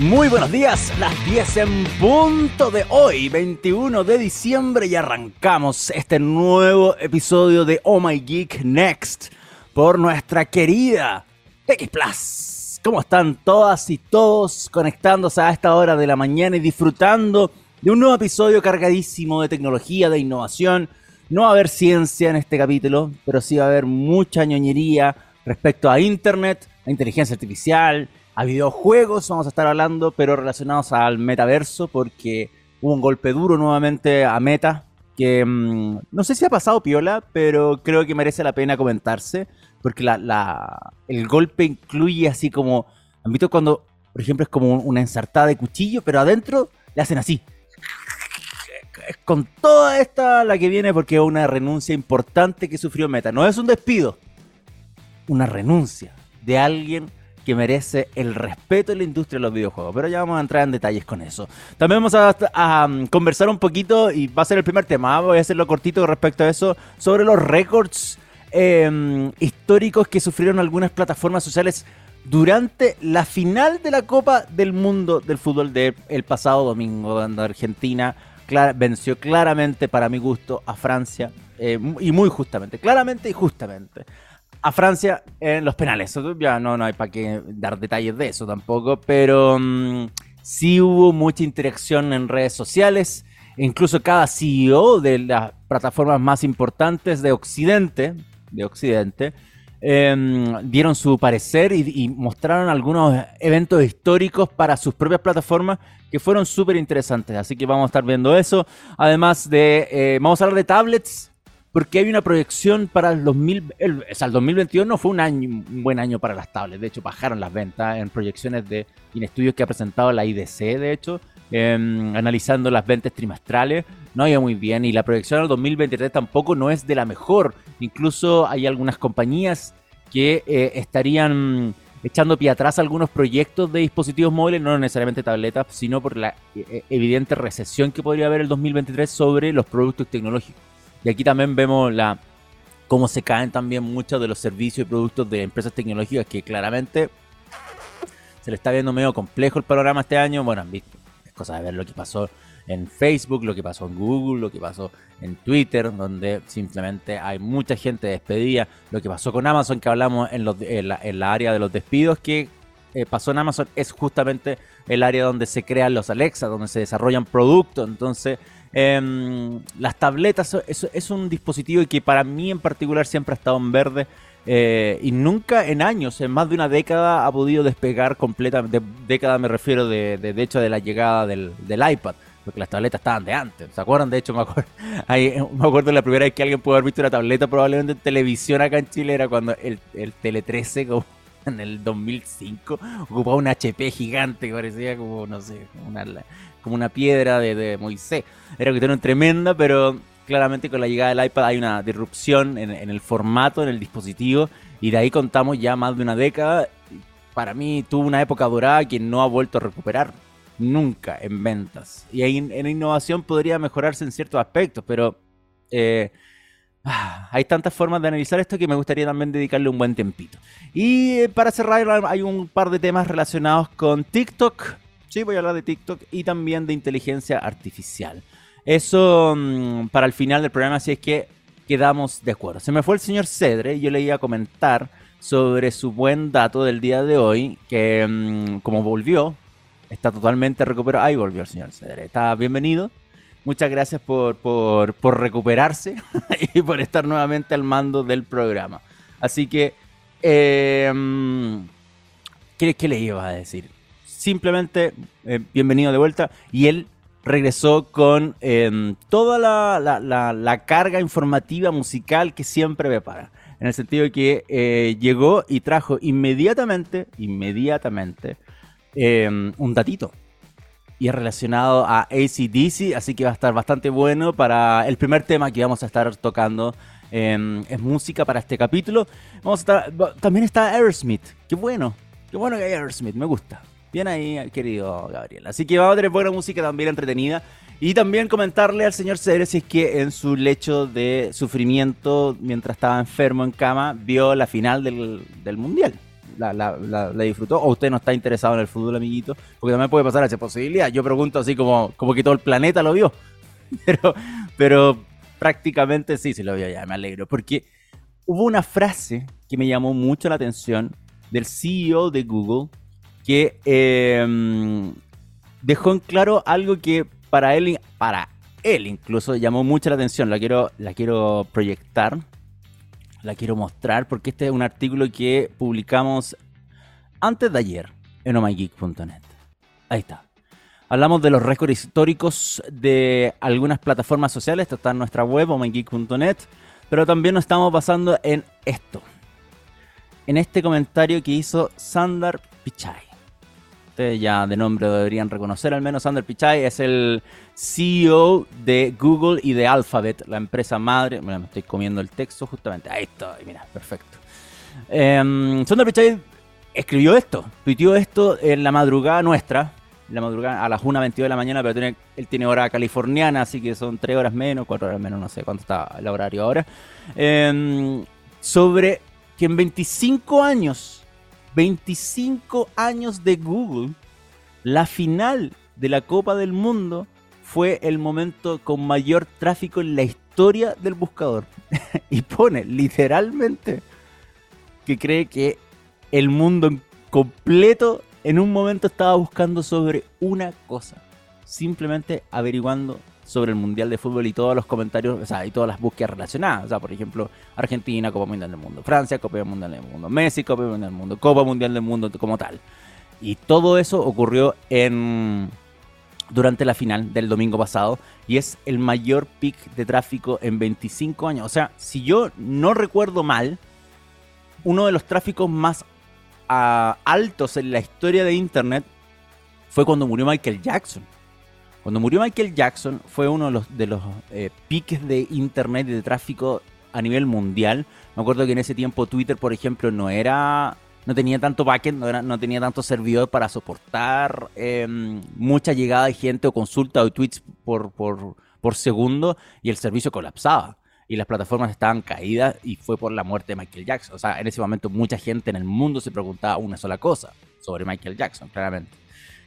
Muy buenos días, las 10 en punto de hoy, 21 de diciembre, y arrancamos este nuevo episodio de Oh My Geek Next por nuestra querida X Plus. ¿Cómo están todas y todos conectándose a esta hora de la mañana y disfrutando de un nuevo episodio cargadísimo de tecnología, de innovación? No va a haber ciencia en este capítulo, pero sí va a haber mucha ñoñería respecto a Internet, a inteligencia artificial, a videojuegos, vamos a estar hablando, pero relacionados al metaverso, porque hubo un golpe duro nuevamente a Meta, que mm, no sé si ha pasado piola, pero creo que merece la pena comentarse, porque la, el golpe incluye así como, han visto cuando, por ejemplo, es como una ensartada de cuchillo, pero adentro le hacen así. Con toda esta la que viene porque es una renuncia importante que sufrió Meta. No es un despido, una renuncia de alguien que merece el respeto en la industria de los videojuegos. Pero ya vamos a entrar en detalles con eso. También vamos a, um, conversar un poquito, y va a ser el primer tema, ¿ah? voy a hacerlo cortito respecto a eso, sobre los récords em, históricos que sufrieron algunas plataformas sociales durante la final de la Copa del Mundo del fútbol del pasado domingo, donde Argentina venció claramente, para mi gusto, a Francia, eh, y muy justamente, claramente y justamente a Francia en los penales. Ya no, no hay para qué dar detalles de eso tampoco, pero mm, sí hubo mucha interacción en redes sociales. Incluso cada CEO de las plataformas más importantes de Occidente, de Occidente, em, dieron su parecer y, mostraron algunos eventos históricos para sus propias plataformas que fueron súper interesantes. Así que vamos a estar viendo eso. Además de, eh, vamos a hablar de tablets porque hay una proyección para el 2000, o sea, el 2021 no fue un año, un buen año para las tablets, de hecho bajaron las ventas en proyecciones de en estudios que ha presentado la IDC, de hecho, em, analizando las ventas trimestrales, no iba muy bien y la proyección al 2023 tampoco no es de la mejor, incluso hay algunas compañías que eh, estarían echando pie atrás algunos proyectos de dispositivos móviles, no necesariamente tabletas, sino por la eh, evidente recesión que podría haber el 2023 sobre los productos tecnológicos. Y aquí también vemos la cómo se caen también muchos de los servicios y productos de empresas tecnológicas que claramente se le está viendo medio complejo el panorama este año. Bueno, han visto, es cosa de ver lo que pasó en Facebook, lo que pasó en Google, lo que pasó en Twitter, donde simplemente hay mucha gente despedida, lo que pasó con Amazon, que hablamos en, la, área de los despidos, que eh, pasó en Amazon, es justamente el área donde se crean los Alexa, donde se desarrollan productos, entonces Em, las tabletas es, un dispositivo que para mí en particular siempre ha estado en verde eh, y nunca en años, en más de una década, ha podido despegar completamente. De década me refiero de, de, hecho de la llegada del, iPad porque las tabletas estaban de antes. ¿Se acuerdan? De hecho, me acuerdo, me acuerdo la primera vez que alguien pudo haber visto una tableta probablemente en televisión acá en Chile era cuando el, el Tele 13, como en el 2005, ocupaba un HP gigante que parecía como, no sé, una, como una piedra de, Moisés. Era que cuestión tremenda, pero claramente con la llegada del iPad hay una disrupción en, el formato, en el dispositivo, y de ahí contamos ya más de una década. Para mí tuvo una época dorada que no ha vuelto a recuperar nunca en ventas. Y en, innovación podría mejorarse en ciertos aspectos, pero eh, hay tantas formas de analizar esto que me gustaría también dedicarle un buen tempito. Y eh, para cerrar, hay un par de temas relacionados con TikTok Sí, voy a hablar de TikTok y también de inteligencia artificial. Eso mm, para el final del programa, si es que quedamos de acuerdo. Se me fue el señor Cedre y yo le iba a comentar sobre su buen dato del día de hoy, que mm, como volvió, está totalmente recuperado. Ahí volvió el señor Cedre. Está bienvenido. Muchas gracias por, por, recuperarse y por estar nuevamente al mando del programa. Así que, mm, ¿qué, ¿qué le iba a decir? simplemente eh, bienvenido de vuelta. Y él regresó con em, toda la, carga informativa musical que siempre me para. En el sentido de que eh, llegó y trajo inmediatamente, inmediatamente, em, un datito. Y es relacionado a ACDC, así que va a estar bastante bueno para el primer tema que vamos a estar tocando. Em, es música para este capítulo. Vamos a estar, también está Aerosmith. Qué bueno, qué bueno que hay Aerosmith, me gusta. Bien ahí, querido Gabriel. Así que vamos a tener buena música también entretenida. Y también comentarle al señor Cedre si es que en su lecho de sufrimiento, mientras estaba enfermo en cama, vio la final del, Mundial. La, la, disfrutó, o usted no está interesado en el fútbol, amiguito, porque también puede pasar esa posibilidad. Yo pregunto así como, como que todo el planeta lo vio, pero, pero prácticamente sí, se lo vio ya, me alegro, porque hubo una frase que me llamó mucho la atención del CEO de Google, que em, dejó en claro algo que para él, para él incluso llamó mucho la atención. La quiero, la quiero proyectar, la quiero mostrar, porque este es un artículo que publicamos antes de ayer en omageek.net. Ahí está. Hablamos de los récords históricos de algunas plataformas sociales. Esto está en nuestra web, omageek.net. Pero también nos estamos basando en esto. En este comentario que hizo Sandar Pichai ya de nombre deberían reconocer al menos, Sander Pichai es el CEO de Google y de Alphabet, la empresa madre. Me estoy comiendo el texto justamente. Ahí está, mira, perfecto. Eh, Sander Pichai escribió esto, tuiteó esto en la madrugada nuestra, la madrugada a las 1.22 de la mañana, pero tiene, él tiene hora californiana, así que son 3 horas menos, 4 horas menos, no sé cuánto está el horario ahora. Em, sobre que en 25 años 25 años de Google, la final de la Copa del Mundo fue el momento con mayor tráfico en la historia del buscador. y pone literalmente que cree que el mundo completo en un momento estaba buscando sobre una cosa. Simplemente averiguando sobre el Mundial de Fútbol y todos los comentarios, o sea, y todas las búsquedas relacionadas. O sea, por ejemplo, Argentina, Copa Mundial del Mundo, Francia, Copa Mundial del Mundo, Messi, Copa Mundial del Mundo, Copa Mundial del Mundo como tal. Y todo eso ocurrió en durante la final del domingo pasado y es el mayor pic de tráfico en 25 años. O sea, si yo no recuerdo mal, uno de los tráficos más ah, altos en la historia de Internet fue cuando murió Michael Jackson. Cuando murió Michael Jackson fue uno de los, de los eh, piques de internet y de tráfico a nivel mundial. Me acuerdo que en ese tiempo Twitter, por ejemplo, no era no tenía tanto backend, no, no tenía tanto servidor para soportar em, mucha llegada de gente o consulta o tweets por, por, por segundo y el servicio colapsaba y las plataformas estaban caídas y fue por la muerte de Michael Jackson. O sea, en ese momento mucha gente en el mundo se preguntaba una sola cosa sobre Michael Jackson, claramente.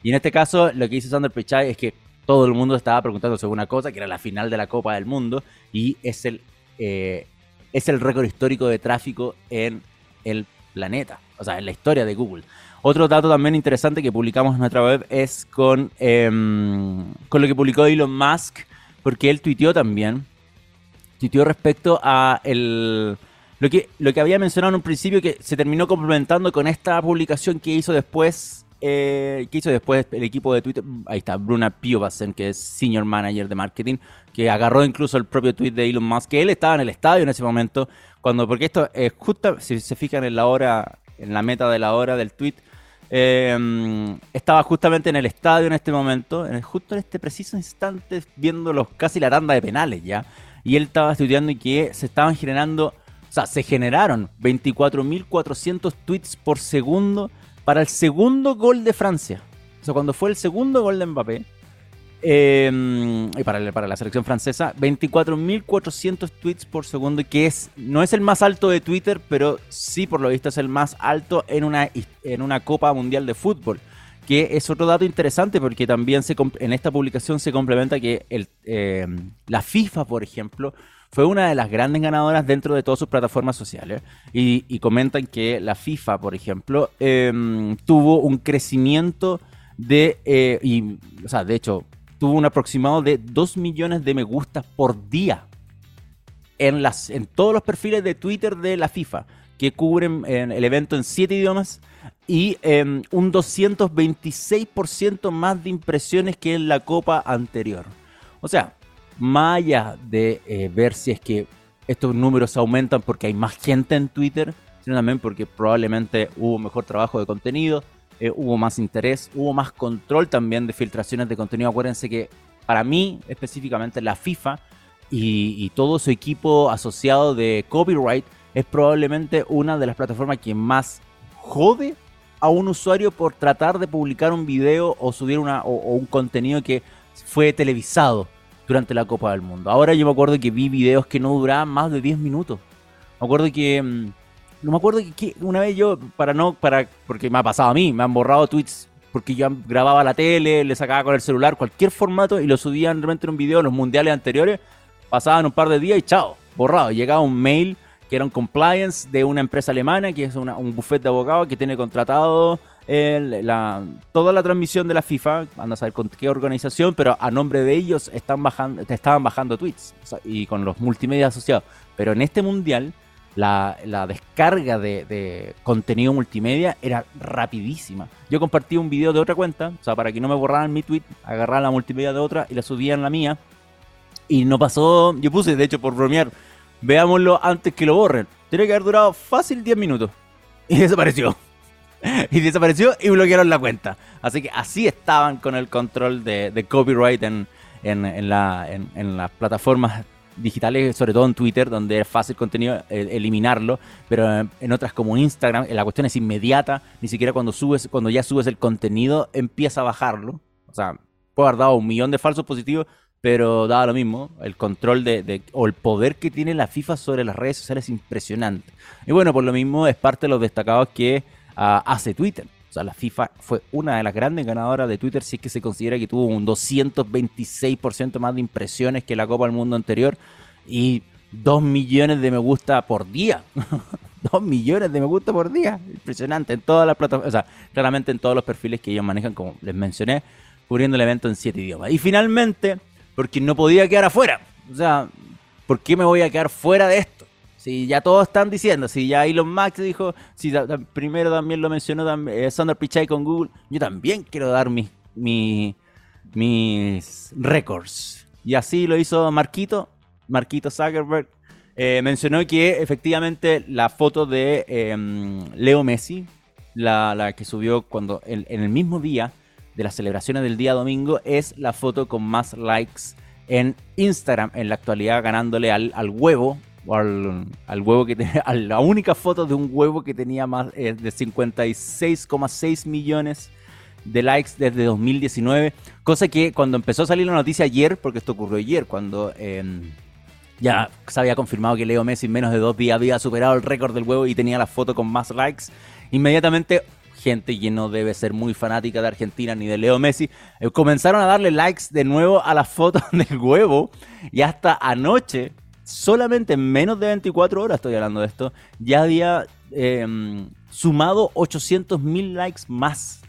Y en este caso, lo que dice Sander Pichai es que todo el mundo estaba preguntando sobre una cosa, que era la final de la Copa del Mundo, y es el, eh, es el récord histórico de tráfico en el planeta, o sea, en la historia de Google. Otro dato también interesante que publicamos en nuestra web es con, em, con lo que publicó Elon Musk, porque él tuiteó también, tuiteó respecto a el, lo, que, lo que había mencionado en un principio, que se terminó complementando con esta publicación que hizo después eh, ¿Qué hizo después el equipo de Twitter? Ahí está, Bruna Piovasen, que es Senior Manager de Marketing, que agarró incluso el propio tweet de Elon Musk, que él estaba en el estadio en ese momento, cuando, porque esto es justo, si se fijan en la hora, en la meta de la hora del tweet, em, estaba justamente en el estadio en este momento, en justo en este preciso instante, viendo casi la tanda de penales ya, y él estaba estudiando y que se estaban generando, o sea, se generaron 24.400 tweets por segundo para el segundo gol de Francia. O sea, cuando fue el segundo gol de Mbappé, em, y para, la selección francesa, 24.400 tweets por segundo, que es no es el más alto de Twitter, pero sí por lo visto es el más alto en una, en una Copa Mundial de Fútbol. Que es otro dato interesante porque también se, en esta publicación se complementa que em, la FIFA, por ejemplo, fue una de las grandes ganadoras dentro de todas sus plataformas sociales. Y, comentan que la FIFA, por ejemplo, em, tuvo un crecimiento de, eh, y, o sea, de hecho, tuvo un aproximado de 2 millones de me gustas por día en, las, en todos los perfiles de Twitter de la FIFA, que cubren el evento en 7 idiomas y em, un 226% más de impresiones que en la copa anterior. O sea, más de eh, ver si es que estos números aumentan porque hay más gente en Twitter, sino también porque probablemente hubo mejor trabajo de contenido, eh, hubo más interés, hubo más control también de filtraciones de contenido. Acuérdense que para mí, específicamente la FIFA y, todo su equipo asociado de copyright es probablemente una de las plataformas que más jode a un usuario por tratar de publicar un video o subir una, o un contenido que fue televisado durante la Copa del Mundo. Ahora yo me acuerdo que vi videos que no duraban más de 10 minutos. Me acuerdo que mm, no me acuerdo que, una vez yo, para no, para, porque me ha pasado a mí, me han borrado tweets porque yo grababa la tele, le sacaba con el celular, cualquier formato y lo subían realmente en un video en los mundiales anteriores, pasaban un par de días y chao, borrado. Llegaba un mail que era un compliance de una empresa alemana, que es un buffet de abogados que tiene contratado toda la transmisión de la FIFA, anda a saber con qué organización, pero a nombre de ellos están bajando, te estaban bajando tweets y con los multimedia asociados. Pero en este mundial, la, descarga de, contenido multimedia era rapidísima. Yo compartí un video de otra cuenta, o sea, para que no me borraran mi tweet, agarraba la multimedia de otra y la subía en la mía. Y no pasó, yo puse, de hecho, por bromear, veámoslo antes que lo borren. Tiene que haber durado fácil 10 minutos. Y desapareció. y desapareció y bloquearon la cuenta. Así que así estaban con el control de, copyright en, en, la, en, las plataformas digitales, sobre todo en Twitter, donde es fácil contenido eh, eliminarlo, pero en otras como Instagram, la cuestión es inmediata, ni siquiera cuando subes, cuando ya subes el contenido, empieza a bajarlo. O sea, puede haber dado un millón de falsos positivos, pero daba lo mismo. El control de, o el poder que tiene la FIFA sobre las redes sociales es impresionante. Y bueno, por lo mismo es parte de los destacados que hace Twitter. O sea, la FIFA fue una de las grandes ganadoras de Twitter, si es que se considera que tuvo un 226% más de impresiones que la Copa del Mundo anterior y 2 millones de me gusta por día. 2 millones de me gusta por día. Impresionante. En todas las plataformas, o sea, claramente en todos los perfiles que ellos manejan, como les mencioné, cubriendo el evento en 7 idiomas. Y finalmente, porque no podía quedar afuera. O sea, ¿por qué me voy a quedar fuera de esto? Si ya todos están diciendo, si ya Elon Musk dijo, si primero también lo mencionó eh, Pichai con Google, yo también quiero dar mis, mis, récords. Y así lo hizo Marquito, Marquito Zuckerberg. Eh, mencionó que efectivamente la foto de em, Leo Messi, la, que subió cuando en, el mismo día de las celebraciones del día domingo, es la foto con más likes en Instagram en la actualidad, ganándole al, al huevo al, huevo que tenía, la única foto de un huevo que tenía más eh, de 56,6 millones de likes desde 2019, cosa que cuando empezó a salir la noticia ayer, porque esto ocurrió ayer, cuando em, ya se había confirmado que Leo Messi en menos de dos días había superado el récord del huevo y tenía la foto con más likes, inmediatamente gente que no debe ser muy fanática de Argentina ni de Leo Messi, eh, comenzaron a darle likes de nuevo a la foto del huevo y hasta anoche solamente en menos de 24 horas, estoy hablando de esto, ya había em, sumado 800 mil likes más.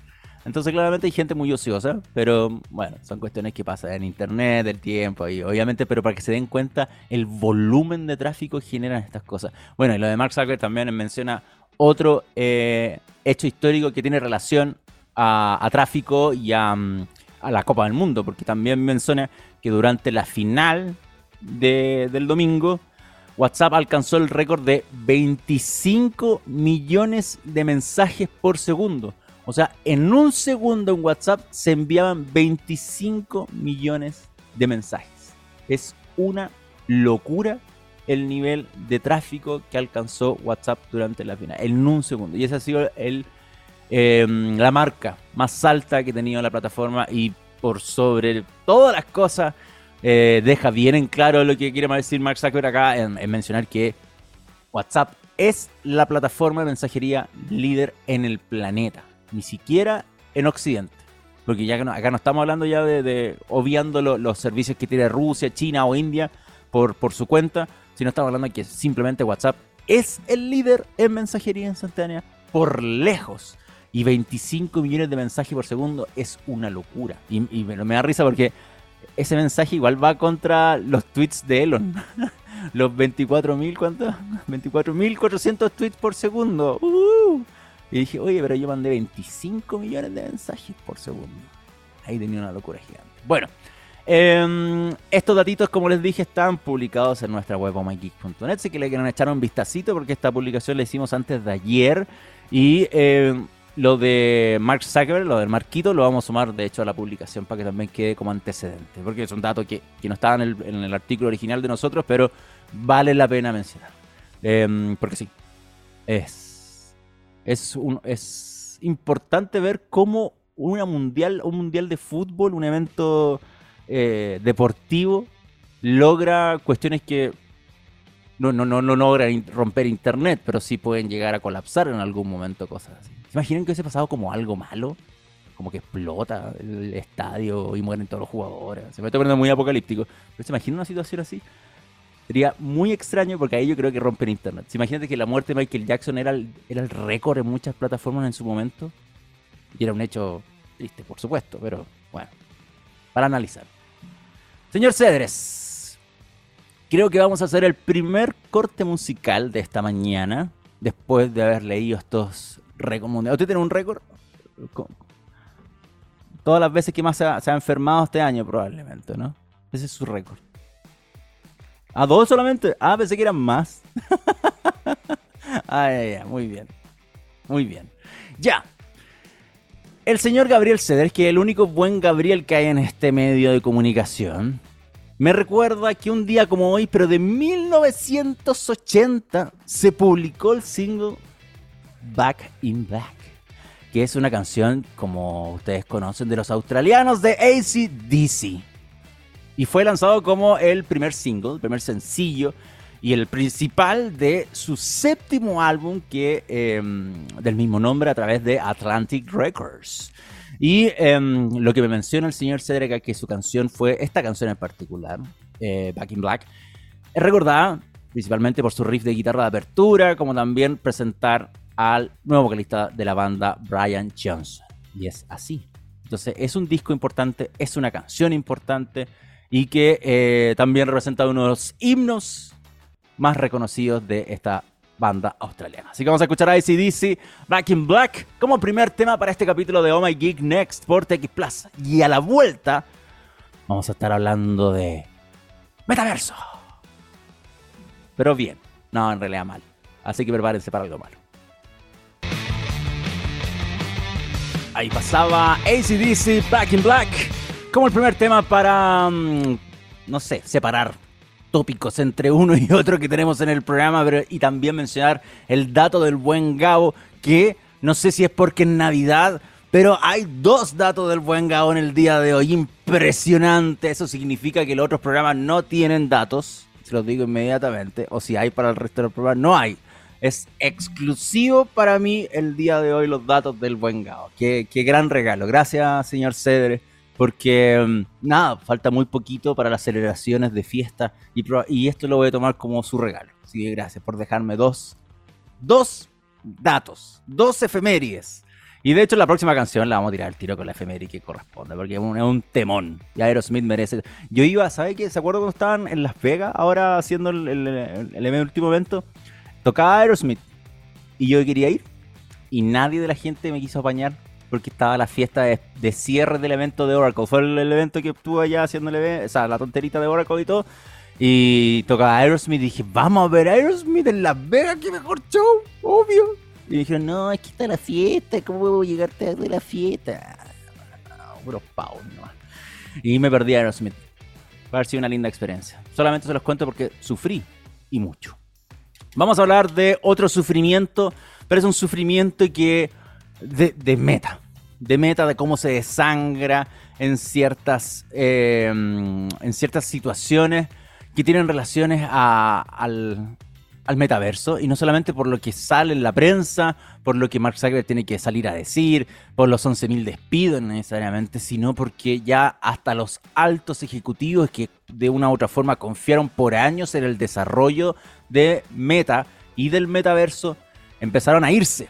Entonces claramente hay gente muy ociosa, pero bueno, son cuestiones que pasan en internet, el tiempo y obviamente, pero para que se den cuenta el volumen de tráfico que generan estas cosas. Bueno, y lo de Mark Zuckerberg también menciona otro eh, hecho histórico que tiene relación a, tráfico y a, a la Copa del Mundo, porque también menciona que durante la final del domingo, WhatsApp alcanzó el récord de 25 millones de mensajes por segundo. O sea, en un segundo en WhatsApp se enviaban 25 millones de mensajes. Es una locura el nivel de tráfico que alcanzó WhatsApp durante la final. En un segundo. Y esa ha sido el, em, la marca más alta que ha tenido la plataforma y por sobre todas las cosas eh, deja bien en claro lo que quiere decir Mark Zuckerberg acá en, mencionar que WhatsApp es la plataforma de mensajería líder en el planeta, ni siquiera en Occidente. Porque ya que acá no estamos hablando ya de, obviando los servicios que tiene Rusia, China o India por, su cuenta, sino estamos hablando de que simplemente WhatsApp es el líder en mensajería instantánea por lejos. Y 25 millones de mensajes por segundo es una locura. Y, me da risa porque ese mensaje igual va contra los tweets de Elon. los 24.000, ¿cuántos? 24.400 tweets por segundo. Uh. Y dije, oye, pero yo mandé 25 millones de mensajes por segundo. Ahí tenía una locura gigante. Bueno, em, estos datitos, como les dije, están publicados en nuestra web que le quieren echar un vistacito porque esta publicación la hicimos antes de ayer. Y em, lo de Mark Zuckerberg, lo del Marquito, lo vamos a sumar de hecho a la publicación para que también quede como antecedente, porque son datos que, que no estaban en el, artículo original de nosotros, pero vale la pena mencionar. Em, porque sí, es, es, un, es importante ver cómo una mundial, un mundial de fútbol, un evento eh, deportivo, logra cuestiones que no, no, no, no logran romper internet, pero sí pueden llegar a colapsar en algún momento, cosas así. ¿Se imaginan que hubiese pasado como algo malo? Como que explota el estadio y mueren todos los jugadores. Se me está poniendo muy apocalíptico. Pero se imaginan una situación así. Sería muy extraño porque ahí yo creo que rompen internet. ¿Se imagínate que la muerte de Michael Jackson era el, era el récord en muchas plataformas en su momento? Y era un hecho triste, por supuesto, pero bueno, para analizar. Señor Cedres, creo que vamos a hacer el primer corte musical de esta mañana, después de haber leído estos récords mundiales. ¿Usted tiene un récord? Todas las veces que más se ha, enfermado este año, probablemente, ¿no? Ese es su récord. ¿A dos solamente? Ah, pensé que eran más. ay, ay, muy bien. Muy bien. Ya. El señor Gabriel Ceder, que es el único buen Gabriel que hay en este medio de comunicación, me recuerda que un día como hoy, pero de 1980, se publicó el single Back in Black, que es una canción, como ustedes conocen, de los australianos de ACDC. Y fue lanzado como el primer single, el primer sencillo y el principal de su séptimo álbum que em, del mismo nombre a través de Atlantic Records. Y em, lo que me menciona el señor Cedric que su canción fue, esta canción en particular, eh, Back in Black, es recordada principalmente por su riff de guitarra de apertura, como también presentar al nuevo vocalista de la banda, Brian Johnson. Y es así. Entonces es un disco importante, es una canción importante y que eh, también representa uno de los himnos más reconocidos de esta banda australiana. Así que vamos a escuchar a ACDC Back in Black como primer tema para este capítulo de Oh My Geek Next por TX Plus. Y a la vuelta vamos a estar hablando de metaverso. Pero bien, no, en realidad mal. Así que prepárense para algo malo. Ahí pasaba ACDC Back in Black como el primer tema para, mm, no sé, separar tópicos entre uno y otro que tenemos en el programa, pero, y también mencionar el dato del buen Gabo, que no sé si es porque es Navidad, pero hay dos datos del buen Gabo en el día de hoy. Impresionante. Eso significa que los otros programas no tienen datos. Se los digo inmediatamente. O si hay para el resto del programa, no hay. Es exclusivo para mí el día de hoy los datos del buen Gabo. Qué, qué gran regalo. Gracias, señor Cedre porque mm, nada, falta muy poquito para las celebraciones de fiesta y, esto lo voy a tomar como su regalo. Así que gracias por dejarme dos, dos datos, dos efemérides. Y de hecho la próxima canción la vamos a tirar al tiro con la efeméride que corresponde, porque es un, temón. Y Aerosmith merece... Yo iba, ¿sabes qué? ¿Se acuerdan cuando estaban en Las Vegas ahora haciendo el, el último evento? Tocaba Aerosmith y yo quería ir y nadie de la gente me quiso apañar porque estaba la fiesta de, cierre del evento de Oracle. Fue el, evento que estuve allá haciéndole, o sea, la tonterita de Oracle y todo. Y tocaba Aerosmith y dije, vamos a ver Aerosmith en Las Vegas, qué mejor show, obvio. Y dijeron, no, aquí está la fiesta, ¿cómo puedo llegar tarde a la fiesta? No, no. Y me perdí a Aerosmith. Va a haber sido una linda experiencia. Solamente se los cuento porque sufrí y mucho. Vamos a hablar de otro sufrimiento, pero es un sufrimiento que de meta de meta, de cómo se desangra en ciertas, em, en ciertas situaciones que tienen relaciones al, al, metaverso. Y no solamente por lo que sale en la prensa, por lo que Mark Zuckerberg tiene que salir a decir, por los 11.000 despidos necesariamente, sino porque ya hasta los altos ejecutivos que de una u otra forma confiaron por años en el desarrollo de Meta y del metaverso empezaron a irse.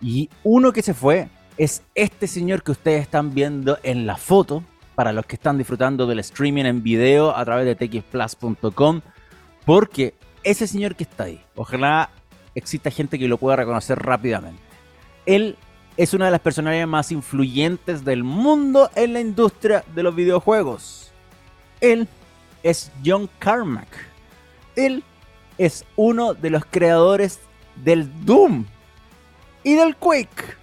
Y uno que se fue es este señor que ustedes están viendo en la foto, para los que están disfrutando del streaming en video a través de txplus.com, porque ese señor que está ahí, ojalá exista gente que lo pueda reconocer rápidamente. Él es una de las personalidades más influyentes del mundo en la industria de los videojuegos. Él es John Carmack. Él es uno de los creadores del Doom y del Quake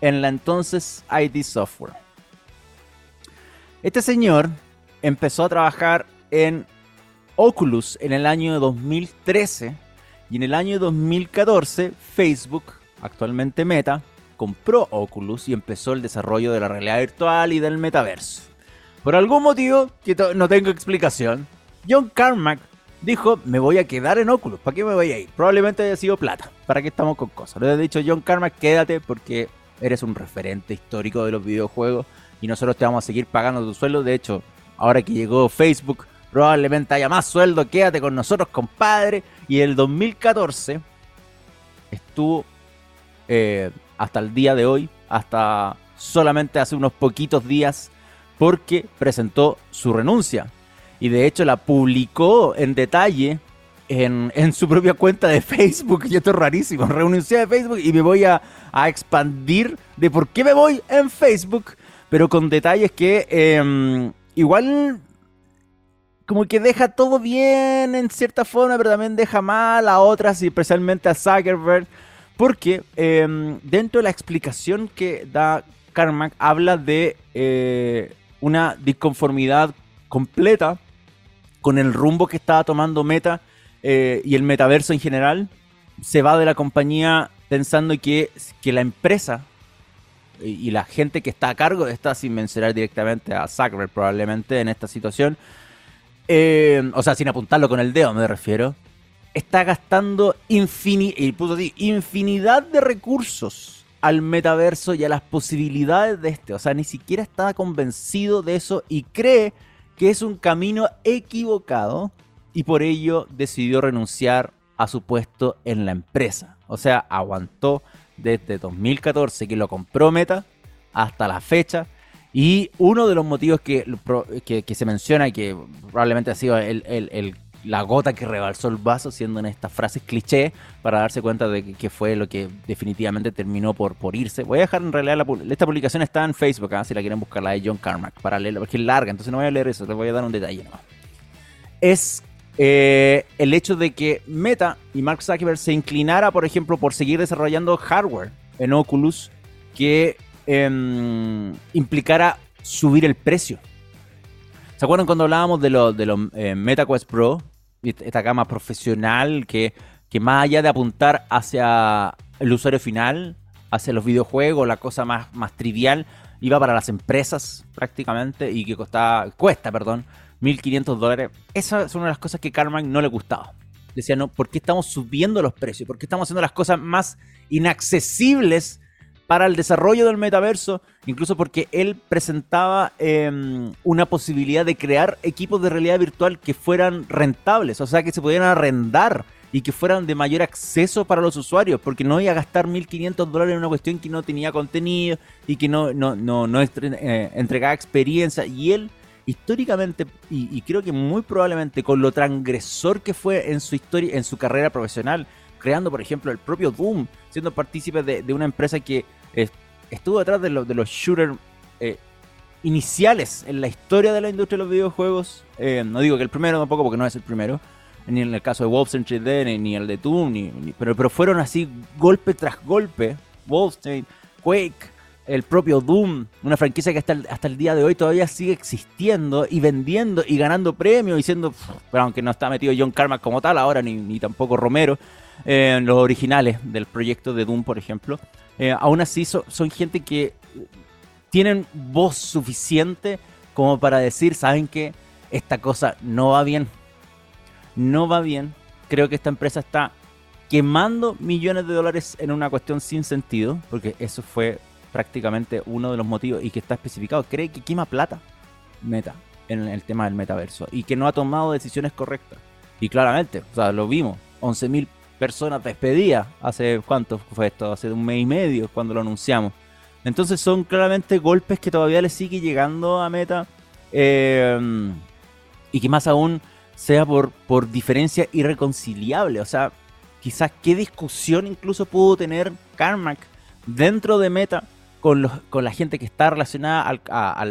en la entonces ID Software. Este señor empezó a trabajar en Oculus en el año 2013 y en el año 2014 Facebook, actualmente Meta, compró Oculus y empezó el desarrollo de la realidad virtual y del metaverso. Por algún motivo que no tengo explicación, John Carmack dijo, me voy a quedar en Oculus, ¿para qué me voy a ir? Probablemente haya sido plata, ¿para qué estamos con cosas? Le he dicho John Carmack, quédate porque eres un referente histórico de los videojuegos y nosotros te vamos a seguir pagando tu sueldo. De hecho, ahora que llegó Facebook, probablemente haya más sueldo, quédate con nosotros, compadre. Y el 2014 estuvo eh, hasta el día de hoy, hasta solamente hace unos poquitos días, porque presentó su renuncia. Y de hecho la publicó en detalle en, su propia cuenta de Facebook. Y esto es rarísimo. Renuncié de Facebook y me voy a, expandir de por qué me voy en Facebook. Pero con detalles que em, igual como que deja todo bien en cierta forma, pero también deja mal a otras, y especialmente a Zuckerberg. Porque em, dentro de la explicación que da Carmack habla de eh, una disconformidad completa con el rumbo que estaba tomando Meta eh, y el metaverso en general. Se va de la compañía pensando que, que la empresa y, la gente que está a cargo de esta, sin mencionar directamente a Zuckerberg probablemente en esta situación, eh, o sea, sin apuntarlo con el dedo me refiero, está gastando infinidad de recursos al metaverso y a las posibilidades de este. O sea, ni siquiera está convencido de eso y cree que es un camino equivocado y por ello decidió renunciar a su puesto en la empresa. O sea, aguantó desde 2014 que lo compró Meta hasta la fecha. Y uno de los motivos que, que, se menciona, que probablemente ha sido el, el la gota que rebalsó el vaso, siendo en estas frases cliché, para darse cuenta de que, fue lo que definitivamente terminó por, por irse. Voy a dejar en realidad esta publicación está en Facebook, ¿ah? si la quieren buscar, la de John Carmack, para leerla, porque es larga, entonces no voy a leer eso, les voy a dar un detalle nomás. Es eh, el hecho de que Meta y Mark Zuckerberg se inclinara, por ejemplo, por seguir desarrollando hardware en Oculus que em, implicara subir el precio. ¿Se acuerdan cuando hablábamos de los de eh, MetaQuest Pro? esta gama profesional que, que más allá de apuntar hacia el usuario final, hacia los videojuegos, la cosa más, más trivial, iba para las empresas prácticamente y que costaba, cuesta, perdón, 1.500 dólares. Esa es una de las cosas que Carmack no le gustaba. Decía, no, ¿por qué estamos subiendo los precios? ¿Por qué estamos haciendo las cosas más inaccesibles para el desarrollo del metaverso, incluso porque él presentaba em, una posibilidad de crear equipos de realidad virtual que fueran rentables, o sea, que se pudieran arrendar y que fueran de mayor acceso para los usuarios, porque no iba a gastar 1.500 dólares en una cuestión que no tenía contenido y que no, no, no, eh, entregaba experiencia. Y él, históricamente, y, y, creo que muy probablemente con lo transgresor que fue en su historia, en su carrera profesional, creando, por ejemplo, el propio Doom, siendo partícipe de, una empresa que estuvo detrás de, de los shooters eh, iniciales en la historia de la industria de los videojuegos. Eh, no digo que el primero tampoco, porque no es el primero, ni en el caso de Wolfenstein 3D, ni, el de Doom, ni, pero, pero fueron así golpe tras golpe. Wolfenstein, Quake, el propio Doom, una franquicia que hasta el, hasta el día de hoy todavía sigue existiendo y vendiendo y ganando premios y siendo, pero aunque no está metido John Carmack como tal ahora, ni, tampoco Romero, en los originales del proyecto de Doom, por ejemplo, eh, aún así son gente que tienen voz suficiente como para decir, saben que esta cosa no va bien, no va bien. Creo que esta empresa está quemando millones de dólares en una cuestión sin sentido, porque eso fue prácticamente uno de los motivos y que está especificado. Cree que quema plata, meta, en el tema del metaverso y que no ha tomado decisiones correctas. Y claramente, o sea, lo vimos, 11 mil personas despedidas. Hace cuánto fue esto, hace un mes y medio cuando lo anunciamos. Entonces son claramente golpes que todavía le sigue llegando a Meta. Eh, y que más aún sea por, por diferencia irreconciliable. O sea, quizás qué discusión incluso pudo tener Carmack dentro de Meta con, los, con la gente que está relacionada a,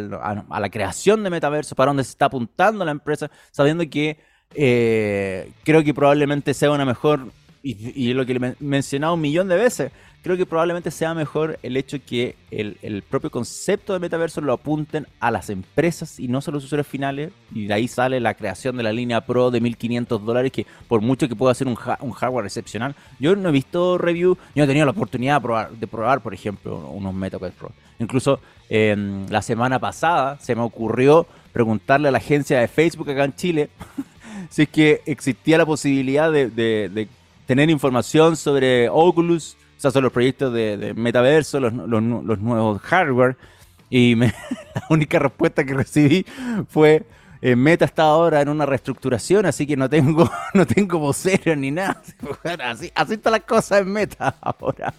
la creación de metaverso, para donde se está apuntando la empresa, sabiendo que eh, creo que probablemente sea una mejor y, lo que le he mencionado un millón de veces, creo que probablemente sea mejor el hecho que el, propio concepto de metaverso lo apunten a las empresas y no a los usuarios finales. Y de ahí sale la creación de la línea Pro de 1500 dólares, que por mucho que pueda ser un, hardware excepcional, yo no he visto review, yo he tenido la oportunidad de probar, de por ejemplo, unos MetaQuest Pro. Incluso la semana pasada se me ocurrió preguntarle a la agencia de Facebook acá en Chile si es que existía la posibilidad de, tener información sobre Oculus, o sea, sobre los proyectos de, metaverso, los, nuevos hardware. Y la única respuesta que recibí fue eh, Meta está ahora en una reestructuración, así que no tengo, no tengo vocero ni nada. Así, así están las cosas en Meta ahora.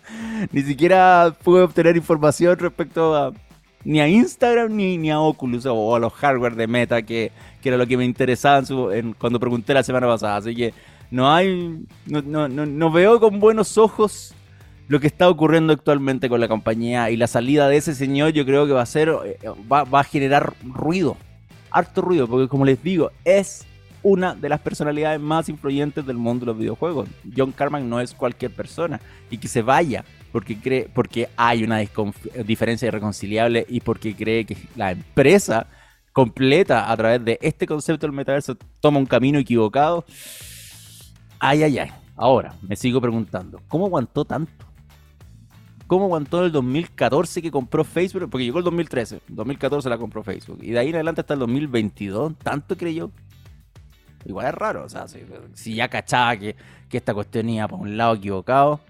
Ni siquiera pude obtener información respecto a ni a Instagram ni, ni a Oculus o a los hardware de Meta, que, era lo que me interesaba cuando pregunté la semana pasada. Así que no hay, no, no veo con buenos ojos lo que está ocurriendo actualmente con la compañía y la salida de ese señor yo creo que va a ser eh, va, a generar ruido harto ruido, porque como les digo, es una de las personalidades más influyentes del mundo de los videojuegos. John Carmack no es cualquier persona y que se vaya porque cree porque hay una diferencia irreconciliable y porque cree que la empresa completa a través de este concepto del metaverso toma un camino equivocado. Ay, ay, ay. Ahora, me sigo preguntando, ¿cómo aguantó tanto? Cómo aguantó el 2014 que compró Facebook, porque llegó el 2013, 2014 la compró Facebook, y de ahí en adelante hasta el 2022, tanto creyó. Igual es raro, o sea, si, ya cachaba que, esta cuestión iba por un lado equivocado,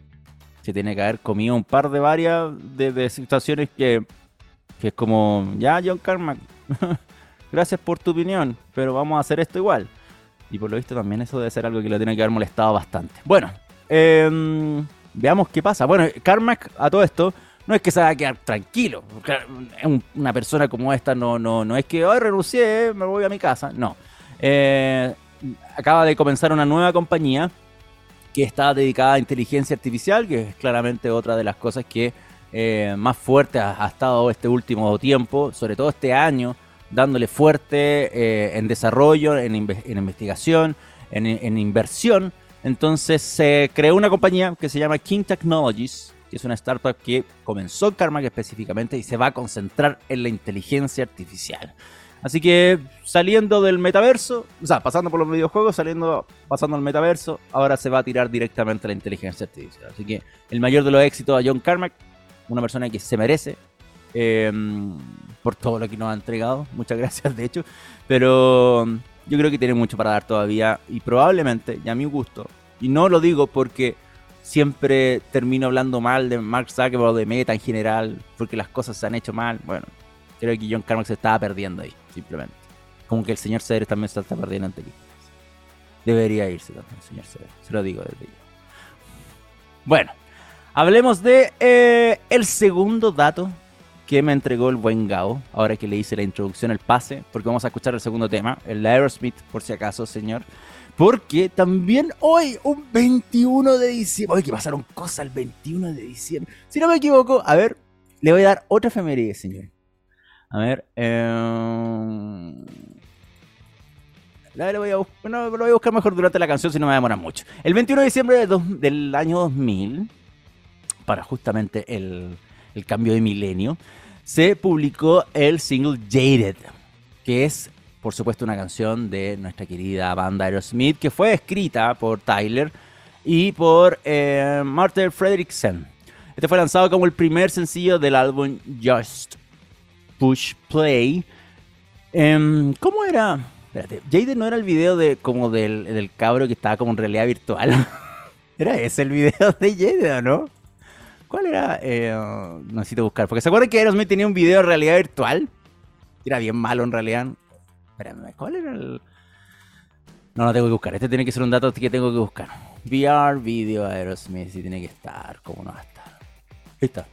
se tiene que haber comido un par de varias de, situaciones que, que es como, ya John Carmack, gracias por tu opinión, pero vamos a hacer esto igual. Y por lo visto también eso debe ser algo que le tiene que haber molestado bastante. Bueno, eh, Veamos qué pasa. Bueno, Carmack, a todo esto, no es que se vaya a quedar tranquilo. Una persona como esta no, no, no es que hoy renuncié, me voy a mi casa. No. Eh, acaba de comenzar una nueva compañía que está dedicada a inteligencia artificial, que es claramente otra de las cosas que eh, más fuerte ha, estado este último tiempo, sobre todo este año, dándole fuerte eh, en desarrollo, en, investigación, en inversión. Entonces se creó una compañía que se llama King Technologies, que es una startup que comenzó en Carmack específicamente y se va a concentrar en la inteligencia artificial. Así que saliendo del metaverso, o sea, pasando por los videojuegos, saliendo, pasando al metaverso, ahora se va a tirar directamente a la inteligencia artificial. Así que el mayor de los éxitos a John Carmack, una persona que se merece em, por todo lo que nos ha entregado. Muchas gracias, de hecho. Pero yo creo que tiene mucho para dar todavía y probablemente, y a mi gusto, y no lo digo porque siempre termino hablando mal de Mark Zuckerberg o de Meta en general, porque las cosas se han hecho mal. Bueno, creo que John Carmack se estaba perdiendo ahí, simplemente. Como que el señor Cedres también se está perdiendo ante aquí. Debería irse también señor Cedres, se lo digo desde ya. Bueno, hablemos de eh, el segundo dato que me entregó el buen Gao, ahora que le hice la introducción, el pase, porque vamos a escuchar el segundo tema, el Aerosmith, por si acaso, señor. Porque también hoy, un 21 de diciembre, hoy que pasaron cosas el 21 de diciembre, si no me equivoco, a ver, le voy a dar otra efeméride, señor. A ver, eh... Lo voy, a buscar, lo voy a buscar mejor durante la canción si no me demora mucho. El 21 de diciembre del año 2000, para justamente el, el cambio de milenio, se publicó el single Jaded, que es por supuesto una canción de nuestra querida banda Aerosmith, que fue escrita por Tyler y por eh, Martin. Este fue lanzado como el primer sencillo del álbum Just Push Play. Em, ¿Cómo era? Espérate, Jaded no era el video de como del, del cabro que estaba como en realidad virtual. ¿Era ese el video de Jaded o no? ¿Cuál era? Eh, necesito buscar. Porque se acuerdan que Aerosmith tenía un video de realidad virtual. Era bien malo en realidad. Espérame, ¿cuál era el.? No, no tengo que buscar. Este tiene que ser un dato que tengo que buscar. VR Video Aerosmith. Sí, tiene que estar. ¿Cómo no va a estar? Ahí está.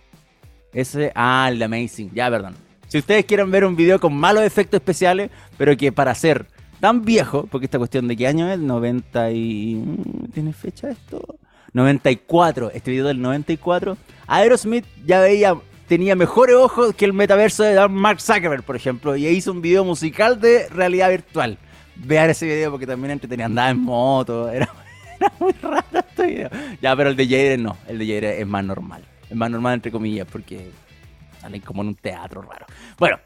Ese. Ah, el de Amazing. Ya, perdón. Si ustedes quieren ver un video con malos efectos especiales, pero que para ser tan viejo, porque esta cuestión de qué año es, 90 y... Mm, ¿Tiene fecha esto? 94, este video del 94, Aerosmith ya veía, tenía mejores ojos que el metaverso de Mark Zuckerberg, por ejemplo, y hizo un video musical de realidad virtual. Vean ese video porque también entretenía, andaba en moto, era, muy raro este video. Ya, pero el de Jaden no, el de Jaden es más normal. Es más normal entre comillas porque salen como en un teatro raro. Bueno,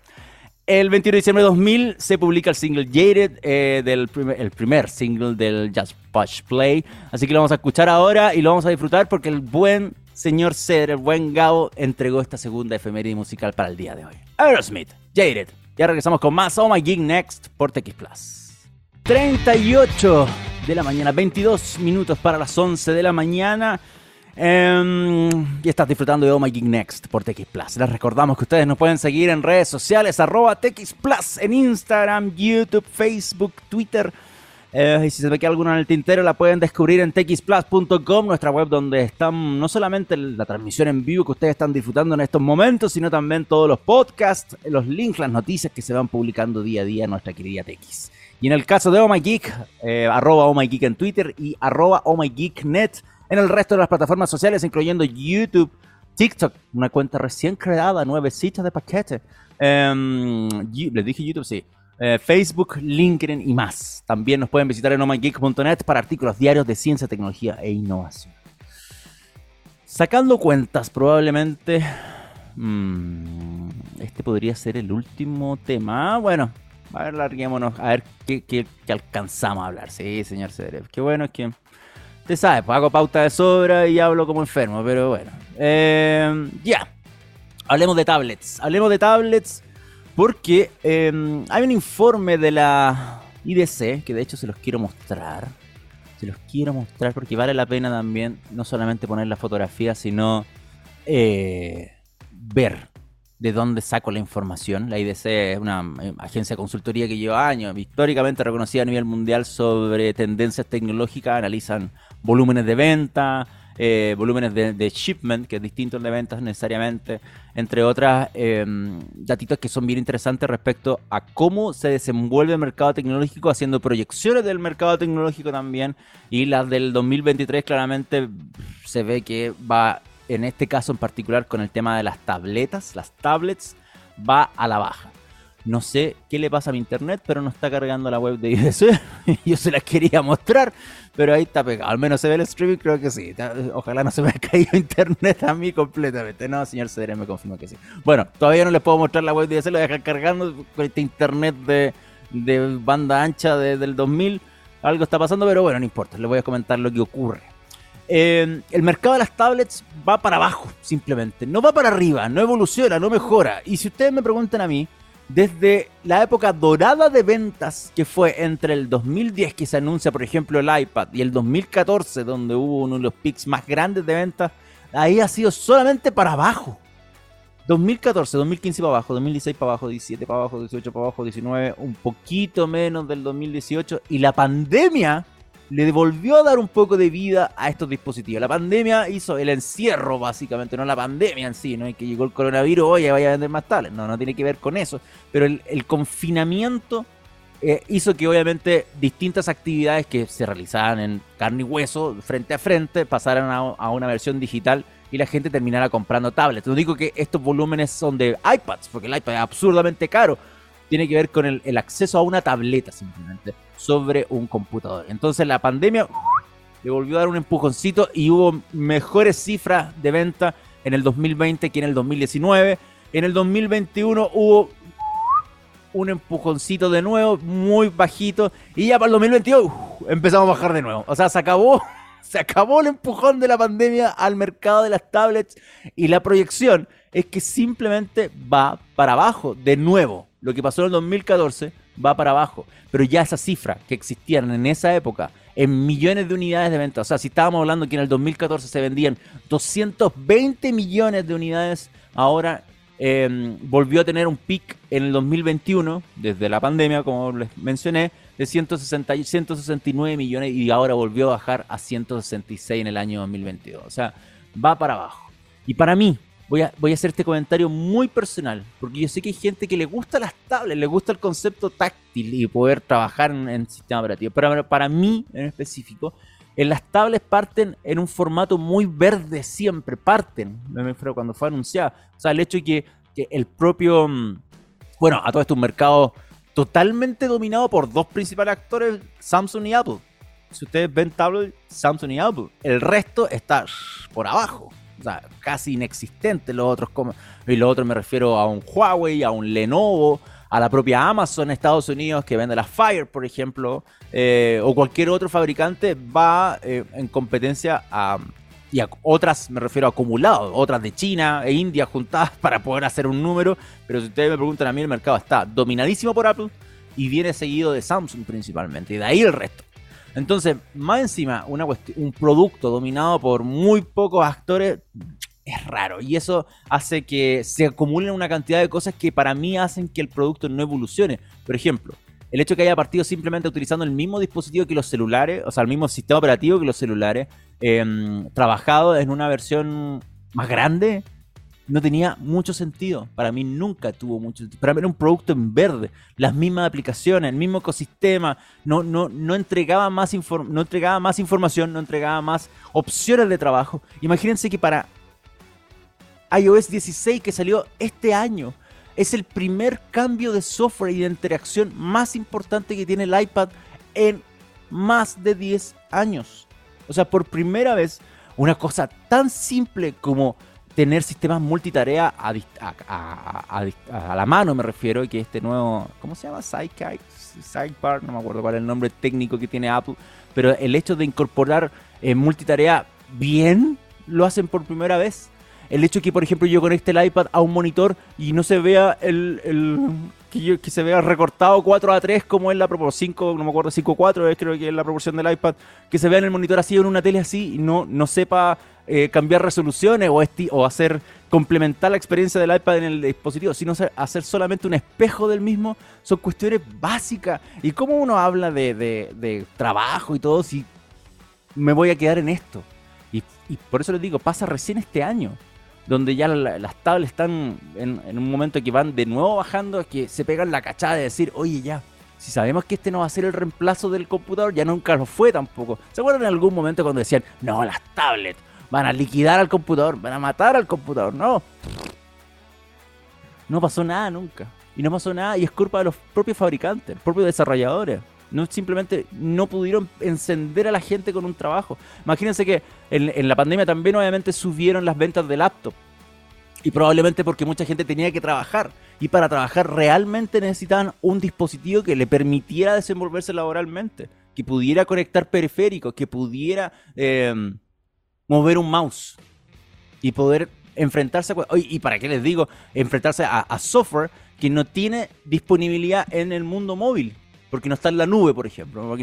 el 21 de diciembre de 2000 se publica el single Jaded, eh, del primer, el primer single del Just Push Play. Así que lo vamos a escuchar ahora y lo vamos a disfrutar porque el buen señor Cedar, el buen Gabo, entregó esta segunda efeméride musical para el día de hoy. Aerosmith, Jaded. Ya regresamos con más Oh My Gig Next por TX Plus. 38 de la mañana, 22 minutos para las 11 de la mañana. Em, y estás disfrutando de Oh My Geek Next por TX Plus. Les recordamos que ustedes nos pueden seguir en redes sociales, arroba TX Plus, en Instagram, YouTube, Facebook, Twitter. Eh, y si se ve que alguna en el tintero, la pueden descubrir en txplus.com, nuestra web donde están no solamente la transmisión en vivo que ustedes están disfrutando en estos momentos, sino también todos los podcasts, los links, las noticias que se van publicando día a día en nuestra querida TX. Y en el caso de Oh My Geek, eh, arroba Oh My Geek en Twitter y arroba Oh My Geek Net en el resto de las plataformas sociales, incluyendo YouTube, TikTok, una cuenta recién creada, nuevecita de paquete. Em, les dije YouTube, sí. Eh, Facebook, LinkedIn y más. También nos pueden visitar en omageek.net para artículos diarios de ciencia, tecnología e innovación. Sacando cuentas, probablemente. Mm, este podría ser el último tema. Bueno, a ver, larguémonos. A ver qué, alcanzamos a hablar. Sí, señor Cedrev. Qué bueno es que Usted sabe, pues hago pauta de sobra y hablo como enfermo, pero bueno. Eh, ya. Hablemos de tablets. Hablemos de tablets porque eh, hay un informe de la IDC que de hecho se los quiero mostrar. Se los quiero mostrar porque vale la pena también no solamente poner la fotografía, sino eh, ver de dónde saco la información. La IDC es una eh, agencia de consultoría que lleva años, históricamente reconocida a nivel mundial sobre tendencias tecnológicas, analizan volúmenes de venta, eh, volúmenes de, shipment, que es distinto de ventas necesariamente, entre otras eh, datitos que son bien interesantes respecto a cómo se desenvuelve el mercado tecnológico, haciendo proyecciones del mercado tecnológico también, y las del 2023 claramente se ve que va en este caso en particular con el tema de las tabletas, las tablets, va a la baja. No sé qué le pasa a mi internet, pero no está cargando la web de IDC. Yo se la quería mostrar, pero ahí está pegado. Al menos se ve el streaming, creo que sí. Ojalá no se me haya caído internet a mí completamente. No, señor CDR me confirma que sí. Bueno, todavía no les puedo mostrar la web de IDC, lo dejar cargando con este internet de, banda ancha del 2000. Algo está pasando, pero bueno, no importa. Les voy a comentar lo que ocurre. Eh, el mercado de las tablets va para abajo, simplemente. No va para arriba, no evoluciona, no mejora. Y si ustedes me preguntan a mí, desde la época dorada de ventas, que fue entre el 2010, que se anuncia, por ejemplo, el iPad, y el 2014, donde hubo uno de los pics más grandes de ventas, ahí ha sido solamente para abajo. 2014, 2015 para abajo, 2016 para abajo, 17 para abajo, 18 para abajo, 19, un poquito menos del 2018. Y la pandemia le devolvió a dar un poco de vida a estos dispositivos. La pandemia hizo el encierro, básicamente, no la pandemia en sí, no es que llegó el coronavirus, oye, vaya a vender más tales, no, no tiene que ver con eso, pero el, confinamiento eh, hizo que obviamente distintas actividades que se realizaban en carne y hueso, frente a frente, pasaran a, una versión digital y la gente terminara comprando tablets. No digo que estos volúmenes son de iPads, porque el iPad es absurdamente caro, tiene que ver con el acceso a una tableta simplemente sobre un computador. Entonces la pandemia le volvió a dar un empujoncito y hubo mejores cifras de venta en el 2020 que en el 2019. En el 2021 hubo un empujoncito de nuevo, muy bajito, y ya para el 2022 empezamos a bajar de nuevo. O sea, se acabó, se acabó el empujón de la pandemia al mercado de las tablets y la proyección es que simplemente va para abajo de nuevo. Lo que pasó en el 2014 va para abajo. Pero ya esa cifra que existían en esa época, en millones de unidades de venta, o sea, si estábamos hablando que en el 2014 se vendían 220 millones de unidades, ahora em, volvió a tener un pic en el 2021, desde la pandemia, como les mencioné, de 160, 169 millones y ahora volvió a bajar a 166 en el año 2022. O sea, va para abajo. Y para mí, voy a, voy a hacer este comentario muy personal, porque yo sé que hay gente que le gusta las tablets, le gusta el concepto táctil y poder trabajar en, en sistema operativo. Pero para mí, en específico, en las tablets parten en un formato muy verde siempre, parten, cuando fue anunciada. O sea, el hecho de que, que el propio, mm, bueno, a todo esto un mercado totalmente dominado por dos principales actores, Samsung y Apple. Si ustedes ven tablets, Samsung y Apple. El resto está por abajo o sea, casi inexistente los otros. Y los otros me refiero a un Huawei, a un Lenovo, a la propia Amazon Estados Unidos que vende la Fire, por ejemplo, eh, o cualquier otro fabricante va eh, en competencia a, y a otras, me refiero a acumulados, otras de China e India juntadas para poder hacer un número, pero si ustedes me preguntan a mí, el mercado está dominadísimo por Apple, Y viene seguido de Samsung principalmente, y de ahí el resto. Entonces, más encima, una un producto dominado por muy pocos actores es raro. Y eso hace que se acumulen una cantidad de cosas que para mí hacen que el producto no evolucione. Por ejemplo, el hecho de que haya partido simplemente utilizando el mismo dispositivo que los celulares, o sea, el mismo sistema operativo que los celulares, em, trabajado en una versión más grande, no tenía mucho sentido. Para mí nunca tuvo mucho sentido. Para mí era un producto en verde. Las mismas aplicaciones, el mismo ecosistema. No, no, no, entregaba, más no entregaba más información, no entregaba más opciones de trabajo. Imagínense que para iOS 16 que salió este año, es el primer cambio de software y de interacción más importante que tiene el iPad en más de 10 años. O sea, por primera vez, una cosa tan simple como tener sistemas multitarea a, la mano, me refiero, y que este nuevo, ¿cómo se llama? Sidebar, no me acuerdo cuál es el nombre técnico que tiene Apple, pero el hecho de incorporar eh, multitarea bien, lo hacen por primera vez el hecho de que, por ejemplo, yo conecte el iPad a un monitor y no se vea el, que, se vea recortado 4 a 3 como es la proporción 5, no me acuerdo, 5 a 4 creo que es la proporción del iPad, que se vea en el monitor así o en una tele así y no, no sepa eh, cambiar resoluciones o, hacer complementar la experiencia del iPad en el dispositivo, sino hacer solamente un espejo del mismo, son cuestiones básicas. ¿Y cómo uno habla de, de trabajo y todo si me voy a quedar en esto? Y, y por eso les digo, pasa recién este año donde ya las tablets están en, un momento que van de nuevo bajando, que se pegan la cachada de decir, oye ya, si sabemos que este no va a ser el reemplazo del computador, ya nunca lo fue tampoco. ¿Se acuerdan en algún momento cuando decían, no, las tablets van a liquidar al computador, van a matar al computador? No. No pasó nada nunca. Y no pasó nada y es culpa de los propios fabricantes, propios desarrolladores. No simplemente no pudieron encender a la gente con un trabajo. Imagínense que en, la pandemia también obviamente subieron las ventas de laptop. Y probablemente porque mucha gente tenía que trabajar. Y para trabajar realmente necesitaban un dispositivo que le permitiera desenvolverse laboralmente. Que pudiera conectar periféricos, que pudiera em, mover un mouse. Y poder enfrentarse a... Y para qué les digo, enfrentarse a software que no tiene disponibilidad en el mundo móvil porque no está en la nube, por ejemplo.